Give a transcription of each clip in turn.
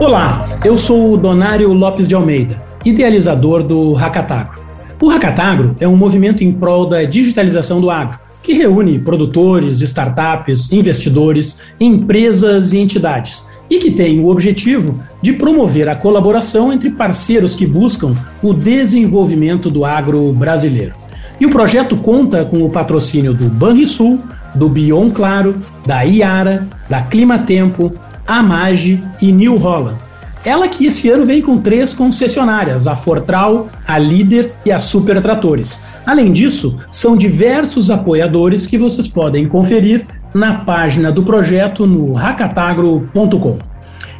Olá, eu sou o Donário Lopes de Almeida, idealizador do Hackatagro. O Hackatagro é um movimento em prol da digitalização do agro, que reúne produtores, startups, investidores, empresas e entidades, e que tem o objetivo de promover a colaboração entre parceiros que buscam o desenvolvimento do agro brasileiro. E o projeto conta com o patrocínio do Banrisul, do Bion Claro, da Iara, da Climatempo, Amage e New Holland. Ela que esse ano vem com três concessionárias, a Fortral, a Líder e a Super Tratores. Além disso, são diversos apoiadores que vocês podem conferir na página do projeto no racatagro.com.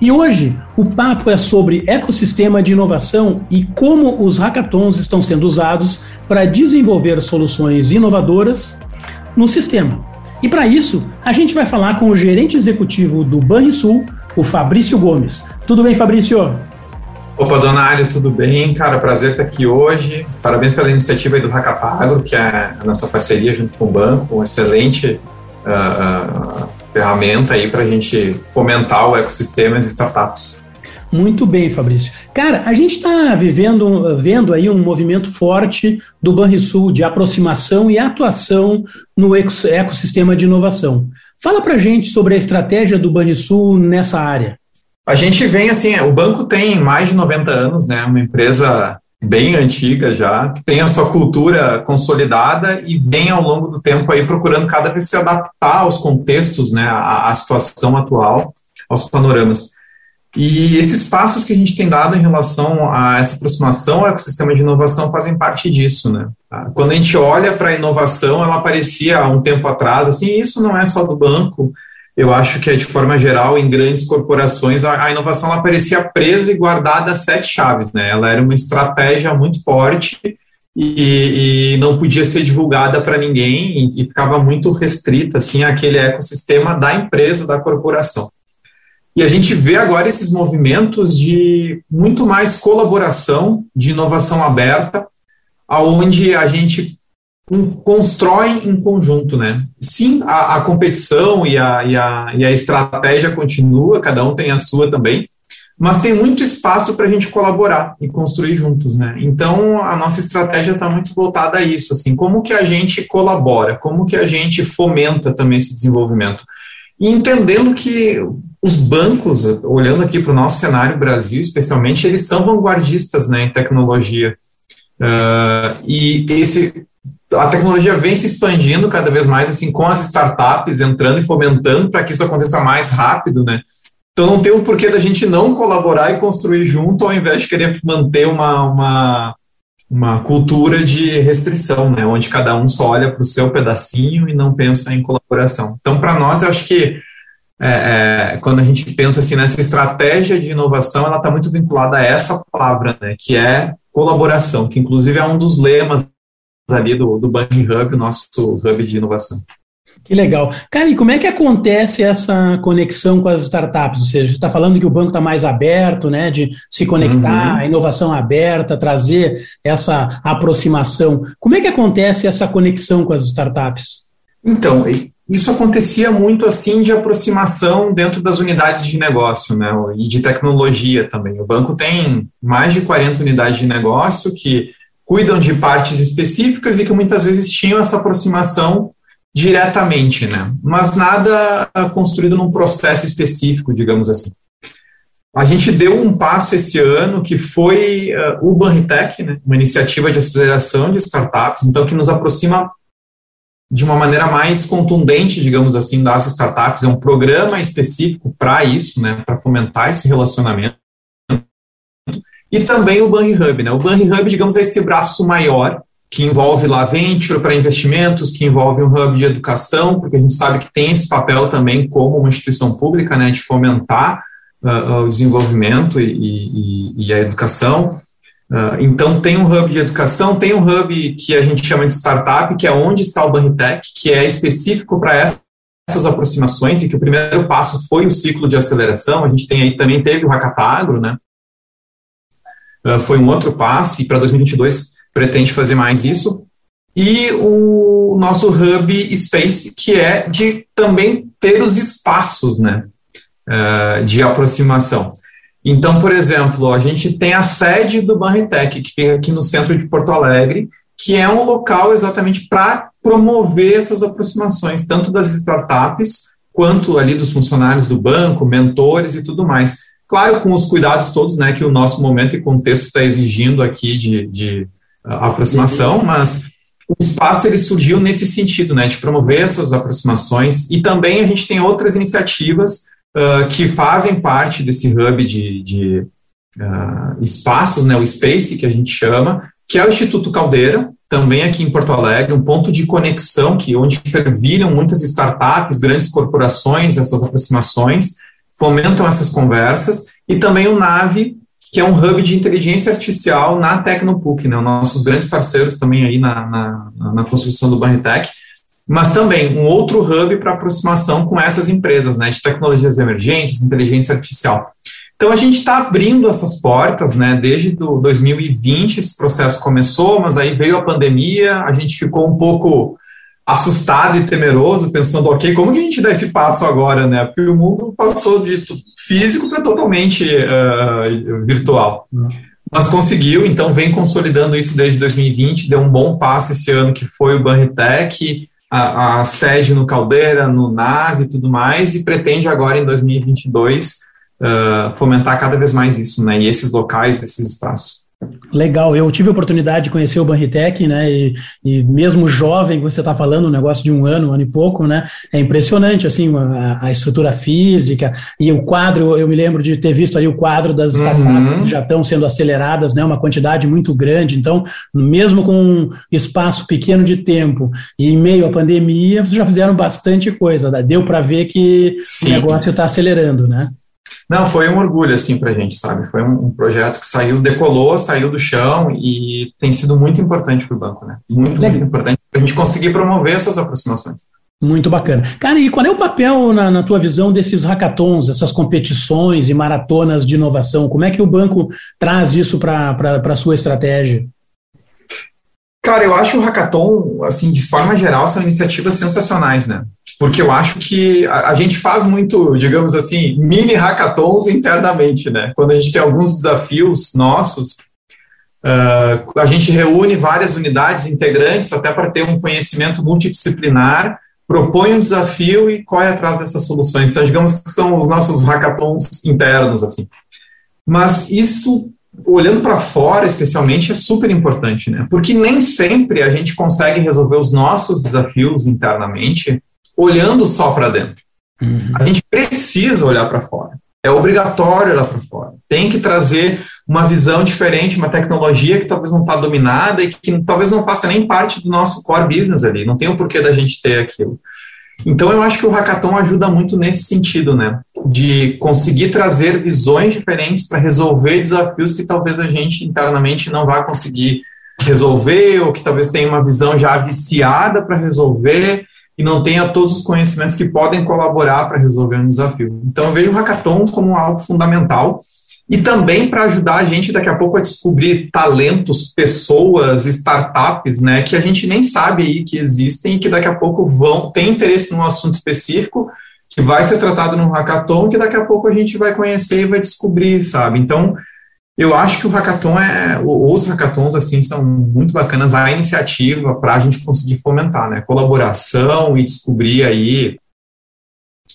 E hoje o papo é sobre ecossistema de inovação e como os hackathons estão sendo usados para desenvolver soluções inovadoras no sistema. E para isso, a gente vai falar com o gerente executivo do Banrisul, o Fabrício Gomes. Tudo bem, Fabrício? Opa, Donário, tudo bem? Cara, prazer estar aqui hoje. Parabéns pela iniciativa do Hackapagro, que é a nossa parceria junto com o banco, uma excelente uh, ferramenta aí para a gente fomentar o ecossistema e as startups. Muito bem, Fabrício. Cara, a gente está vivendo, vendo aí um movimento forte do Banrisul de aproximação e atuação no ecossistema de inovação. Fala para gente sobre a estratégia do Banrisul nessa área. A gente vem assim, o banco tem mais de 90 anos, né? Uma empresa bem antiga já, que tem a sua cultura consolidada e vem ao longo do tempo aí procurando cada vez se adaptar aos contextos, né, à, à situação atual, aos panoramas. E esses passos que a gente tem dado em relação a essa aproximação ao ecossistema de inovação fazem parte disso, né? Quando a gente olha para a inovação, ela aparecia há um tempo atrás, assim, isso não é só do banco, eu acho que é de forma geral, em grandes corporações, a, a inovação ela presa e guardada a sete chaves, né? Ela era uma estratégia muito forte e, e não podia ser divulgada para ninguém e, e, ficava muito restrita, assim, àquele ecossistema da empresa, da corporação. E a gente vê agora esses movimentos de muito mais colaboração, de inovação aberta, aonde a gente constrói em conjunto, né? Sim, a, a competição e a, e, a, e a estratégia continua, cada um tem a sua também, mas tem muito espaço para a gente colaborar e construir juntos, né? Então a nossa estratégia está muito voltada a isso, assim, como que a gente colabora, como que a gente fomenta também esse desenvolvimento e entendendo que os bancos, olhando aqui para o nosso cenário Brasil, especialmente, eles são vanguardistas, né, em tecnologia uh, e esse a tecnologia vem se expandindo cada vez mais, assim, com as startups entrando e fomentando para que isso aconteça mais rápido, né? Então não tem o um porquê da gente não colaborar e construir junto, ao invés de querer manter uma, uma, uma cultura de restrição, né? Onde cada um só olha para o seu pedacinho e não pensa em colaboração. Então, para nós, eu acho que é, é, quando a gente pensa assim nessa estratégia de inovação, ela está muito vinculada a essa palavra, né? Que é colaboração, que inclusive é um dos lemas ali do, do Banking Hub, nosso hub de inovação. Que legal. Cara, e como é que acontece essa conexão com as startups? Ou seja, você está falando que o banco está mais aberto, né, de se conectar, uhum. inovação aberta, trazer essa aproximação. Como é que acontece essa conexão com as startups? Então, isso acontecia muito assim de aproximação dentro das unidades de negócio, né, e de tecnologia também. O banco tem mais de 40 unidades de negócio que cuidam de partes específicas e que muitas vezes tinham essa aproximação diretamente, né? Mas nada construído num processo específico, digamos assim. A gente deu um passo esse ano que foi uh, o Banritech, né? uma iniciativa de aceleração de startups, então que nos aproxima de uma maneira mais contundente, digamos assim, das startups. É um programa específico para isso, né? Para fomentar esse relacionamento e também o Bunny Hub. Né? O Bunny Hub, digamos, é esse braço maior que envolve lá venture para investimentos, que envolve um hub de educação, porque a gente sabe que tem esse papel também como uma instituição pública, né, de fomentar uh, o desenvolvimento e, e, e a educação. Uh, então tem um hub de educação, tem um hub que a gente chama de startup, que é onde está o Banitech, que é específico para essas aproximações e que o primeiro passo foi o ciclo de aceleração. A gente tem aí também teve o Hackatagro, né, ah, foi um outro passo, e para 2022 pretende fazer mais isso. E o nosso Hub Space, que é de também ter os espaços né, uh, de aproximação. Então, por exemplo, a gente tem a sede do Banritec, que fica aqui no centro de Porto Alegre, que é um local exatamente para promover essas aproximações, tanto das startups quanto ali dos funcionários do banco, mentores e tudo mais. Claro, com os cuidados todos né, que o nosso momento e contexto está exigindo aqui de, de uh, aproximação, mas o espaço ele surgiu nesse sentido, né, de promover essas aproximações e também a gente tem outras iniciativas uh, que fazem parte desse hub de, de uh, espaços, né, o Space que a gente chama, que é o Instituto Caldeira, também aqui em Porto Alegre, um ponto de conexão que onde fervilham muitas startups, grandes corporações, essas aproximações, fomentam essas conversas, e também o NAVE, que é um hub de inteligência artificial na Tecnopuc, né, nossos grandes parceiros também aí na, na, na construção do Banritec, mas também um outro hub para aproximação com essas empresas, né, de tecnologias emergentes, inteligência artificial. Então a gente está abrindo essas portas, né? Desde do 2020 esse processo começou, mas aí veio a pandemia, a gente ficou um pouco assustado e temeroso, pensando, ok, como que a gente dá esse passo agora, né? Porque o mundo passou de físico para totalmente uh, virtual. Mas conseguiu, então vem consolidando isso desde 2020, deu um bom passo esse ano que foi o Banritec, a, a sede no Caldeira, no Nave e tudo mais, e pretende agora em 2022 uh, fomentar cada vez mais isso, né? E esses locais, esses espaços. Legal, eu tive a oportunidade de conhecer o Banritec, né? E, e mesmo jovem, você está falando, um negócio de um ano, um ano e pouco, né? É impressionante, assim, a, a, estrutura física e o quadro. Eu me lembro de ter visto ali o quadro das uhum. startups uhum. que já estão sendo aceleradas, né? Uma quantidade muito grande. Então, mesmo com um espaço pequeno de tempo e em meio à pandemia, vocês já fizeram bastante coisa. Deu para ver que Sim. o negócio está acelerando, né? Não, foi um orgulho, assim, para a gente, sabe? Foi um, um, projeto que saiu, decolou, saiu do chão e tem sido muito importante para o banco, né? Muito, muito importante para a gente conseguir promover essas aproximações. Muito bacana. Cara, e qual é o papel, na, na, tua visão, desses hackathons, essas competições e maratonas de inovação? Como é que o banco traz isso para a sua estratégia? Cara, eu acho o hackathon, assim, de forma geral, são iniciativas sensacionais, né? Porque eu acho que a, gente faz muito, digamos assim, mini hackathons internamente, né? Quando a gente tem alguns desafios nossos, uh, a gente reúne várias unidades integrantes até para ter um conhecimento multidisciplinar, propõe um desafio e corre atrás dessas soluções. Então, digamos que são os nossos hackathons internos, assim. Mas isso olhando para fora, especialmente, é super importante, né? Porque nem sempre a gente consegue resolver os nossos desafios internamente olhando só para dentro. Uhum. A gente precisa olhar para fora. É obrigatório olhar para fora. Tem que trazer uma visão diferente, uma tecnologia que talvez não está dominada e que talvez não faça nem parte do nosso core business ali. Não tem o porquê da gente ter aquilo. Então eu acho que o hackathon ajuda muito nesse sentido, né? De conseguir trazer visões diferentes para resolver desafios que talvez a gente internamente não vá conseguir resolver ou que talvez tenha uma visão já viciada para resolver e não tenha todos os conhecimentos que podem colaborar para resolver um desafio. Então, eu vejo o hackathon como algo fundamental e também para ajudar a gente daqui a pouco a descobrir talentos, pessoas, startups, né, que a gente nem sabe aí que existem e que daqui a pouco vão ter interesse num assunto específico que vai ser tratado no hackathon que daqui a pouco a gente vai conhecer e vai descobrir, sabe? Então, eu acho que o hackathon é, os hackathons assim são muito bacanas a iniciativa para a gente conseguir fomentar, né, colaboração e descobrir aí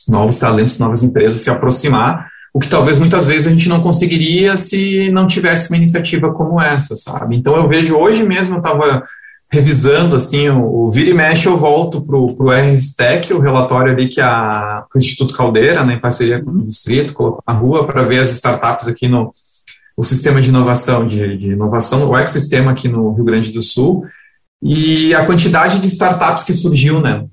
novos talentos, novas empresas, se aproximar, o que talvez muitas vezes a gente não conseguiria se não tivesse uma iniciativa como essa, sabe? Então eu vejo hoje mesmo eu estava revisando assim o, o vira e mexe eu volto para o RSTEC, o relatório ali que a, o Instituto Caldeira, né, em parceria com o Distrito, colocou na rua para ver as startups aqui no o sistema de inovação, de, de inovação, o ecossistema aqui no Rio Grande do Sul, e a quantidade de startups que surgiu, né,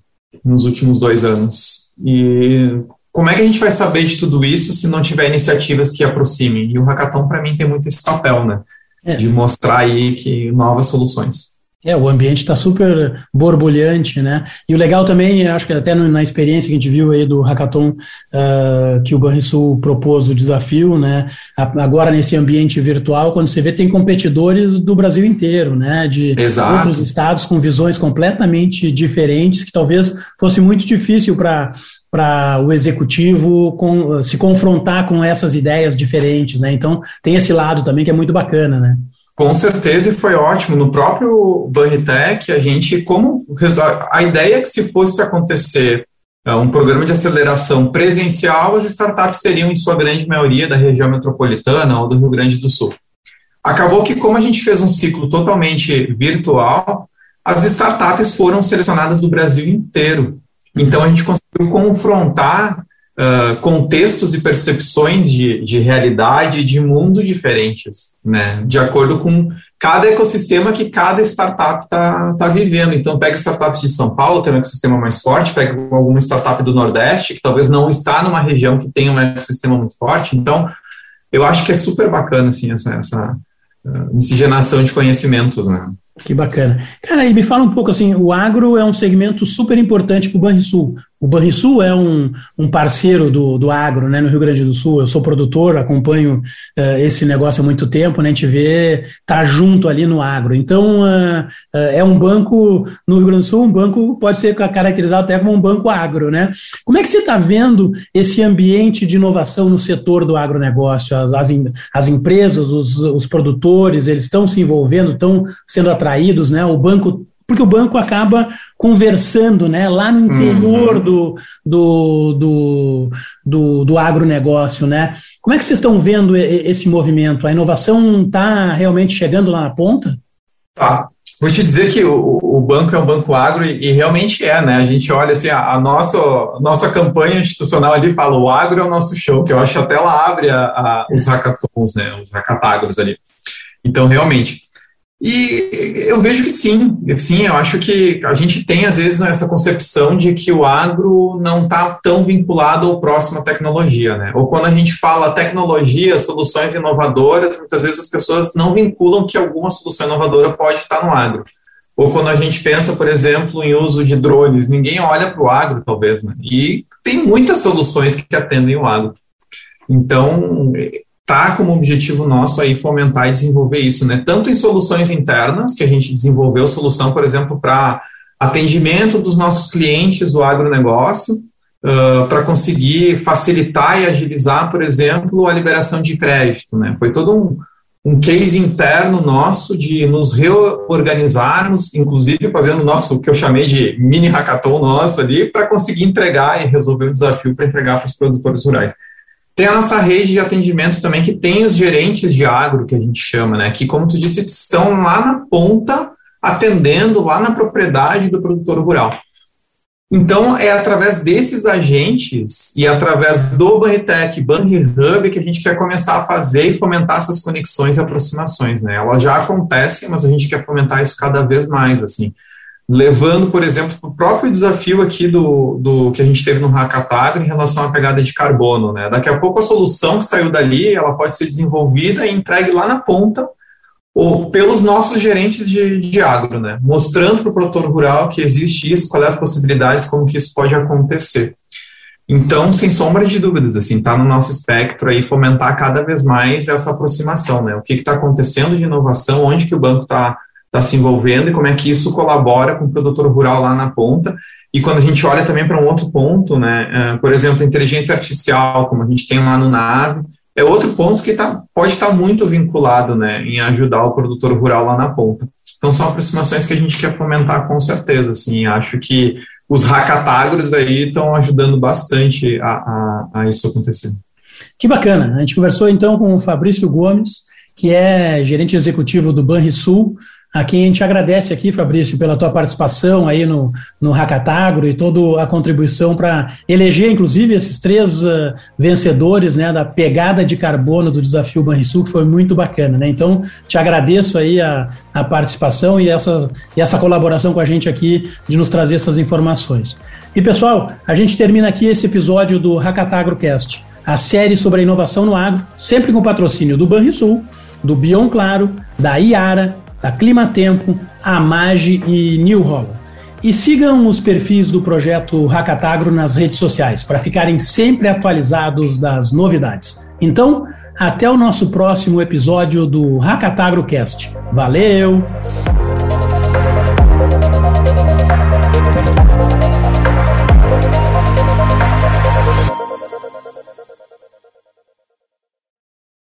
nos últimos dois anos. E como é que a gente vai saber de tudo isso se não tiver iniciativas que aproximem? E o Hackathon, para mim, tem muito esse papel, né, é. de mostrar aí que novas soluções. É, o ambiente está super borbulhante, né? E o legal também, acho que até na experiência que a gente viu aí do hackathon uh, que o Banrisul propôs o desafio, né? Agora nesse ambiente virtual, quando você vê tem competidores do Brasil inteiro, né? De Exato. outros estados com visões completamente diferentes que talvez fosse muito difícil para para o executivo com, se confrontar com essas ideias diferentes, né? Então tem esse lado também que é muito bacana, né? Com certeza e foi ótimo. No próprio Banitec, a gente, como a ideia é que se fosse acontecer é, um programa de aceleração presencial, as startups seriam, em sua grande maioria, da região metropolitana ou do Rio Grande do Sul. Acabou que, como a gente fez um ciclo totalmente virtual, as startups foram selecionadas do Brasil inteiro. Então, a gente conseguiu confrontar contextos e percepções de, de realidade de mundo diferentes, né? de acordo com cada ecossistema que cada startup está tá vivendo. Então, pega startups de São Paulo, tem um ecossistema mais forte, pega alguma startup do Nordeste, que talvez não está numa região que tem um ecossistema muito forte. Então, eu acho que é super bacana assim, essa, essa miscigenação de conhecimentos. Né? Que bacana. Cara, e me fala um pouco assim, o agro é um segmento super importante para o Banrisul. O Banrisul é um, um parceiro do, do agro né, no Rio Grande do Sul. Eu sou produtor, acompanho uh, esse negócio há muito tempo, né, a gente vê, tá junto ali no agro. Então, uh, uh, é um banco, no Rio Grande do Sul, um banco pode ser caracterizado até como um banco agro. Né? Como é que você está vendo esse ambiente de inovação no setor do agronegócio? As, as, as empresas, os, os produtores, eles estão se envolvendo, estão sendo atraídos, né? o banco porque o banco acaba conversando né, lá no interior uhum. do, do, do, do, do agronegócio. Né? Como é que vocês estão vendo esse movimento? A inovação está realmente chegando lá na ponta? Tá. Vou te dizer que o, o banco é um banco agro e, e, realmente é, né? A gente olha assim, a, a nossa, nossa campanha institucional ali fala o agro é o nosso show, que eu acho que até ela abre a, a, os hackathons, né? Os hackatagros ali. Então, realmente, e eu vejo que sim, sim, eu acho que a gente tem às vezes essa concepção de que o agro não está tão vinculado ao próximo à tecnologia, né? Ou quando a gente fala tecnologia, soluções inovadoras, muitas vezes as pessoas não vinculam que alguma solução inovadora pode estar no agro. Ou quando a gente pensa, por exemplo, em uso de drones, ninguém olha para o agro, talvez, né? E tem muitas soluções que atendem o agro. Então, como objetivo nosso aí fomentar e desenvolver isso, né? Tanto em soluções internas, que a gente desenvolveu solução, por exemplo, para atendimento dos nossos clientes do agronegócio, uh, para conseguir facilitar e agilizar, por exemplo, a liberação de crédito, né? Foi todo um, um case interno nosso de nos reorganizarmos, inclusive fazendo o nosso, que eu chamei de mini hackathon nosso ali, para conseguir entregar e resolver o desafio para entregar para os produtores rurais. Tem a nossa rede de atendimento também, que tem os gerentes de agro, que a gente chama, né? Que, como tu disse, estão lá na ponta, atendendo lá na propriedade do produtor rural. Então, é através desses agentes e através do Banritec, Banri Hub, que a gente quer começar a fazer e fomentar essas conexões e aproximações, né? Elas já acontecem, mas a gente quer fomentar isso cada vez mais, assim levando, por exemplo, o próprio desafio aqui do, do que a gente teve no Hackatagro em relação à pegada de carbono. Né? Daqui a pouco a solução que saiu dali, ela pode ser desenvolvida e entregue lá na ponta ou pelos nossos gerentes de, de agro, né? mostrando para o produtor rural que existe isso, quais as possibilidades, como que isso pode acontecer. Então, sem sombra de dúvidas, assim, está no nosso espectro aí fomentar cada vez mais essa aproximação, né? O que está acontecendo de inovação, onde que o banco está está se envolvendo e como é que isso colabora com o produtor rural lá na ponta. E quando a gente olha também para um outro ponto, né, uh, por exemplo, a inteligência artificial, como a gente tem lá no NAVE, é outro ponto que tá, pode estar tá muito vinculado né, em ajudar o produtor rural lá na ponta. Então são aproximações que a gente quer fomentar com certeza. Assim, acho que os hackatagros aí estão ajudando bastante a, a, a isso acontecer. Que bacana. A gente conversou então com o Fabrício Gomes, que é gerente executivo do Banrisul, a quem a gente agradece aqui, Fabrício, pela tua participação aí no, no Hackatagro e toda a contribuição para eleger, inclusive, esses três uh, vencedores né, da pegada de carbono do desafio Banrisul, que foi muito bacana. Né? Então, te agradeço aí a, a participação e essa, e essa colaboração com a gente aqui de nos trazer essas informações. E, pessoal, a gente termina aqui esse episódio do Hackatagro Cast, a série sobre a inovação no agro, sempre com patrocínio do Banrisul, do Bion Claro, da Iara, da Climatempo, Amage e New Holland. E sigam os perfis do projeto Hackatagro nas redes sociais para ficarem sempre atualizados das novidades. Então, até o nosso próximo episódio do Hackatagro Cast. Valeu!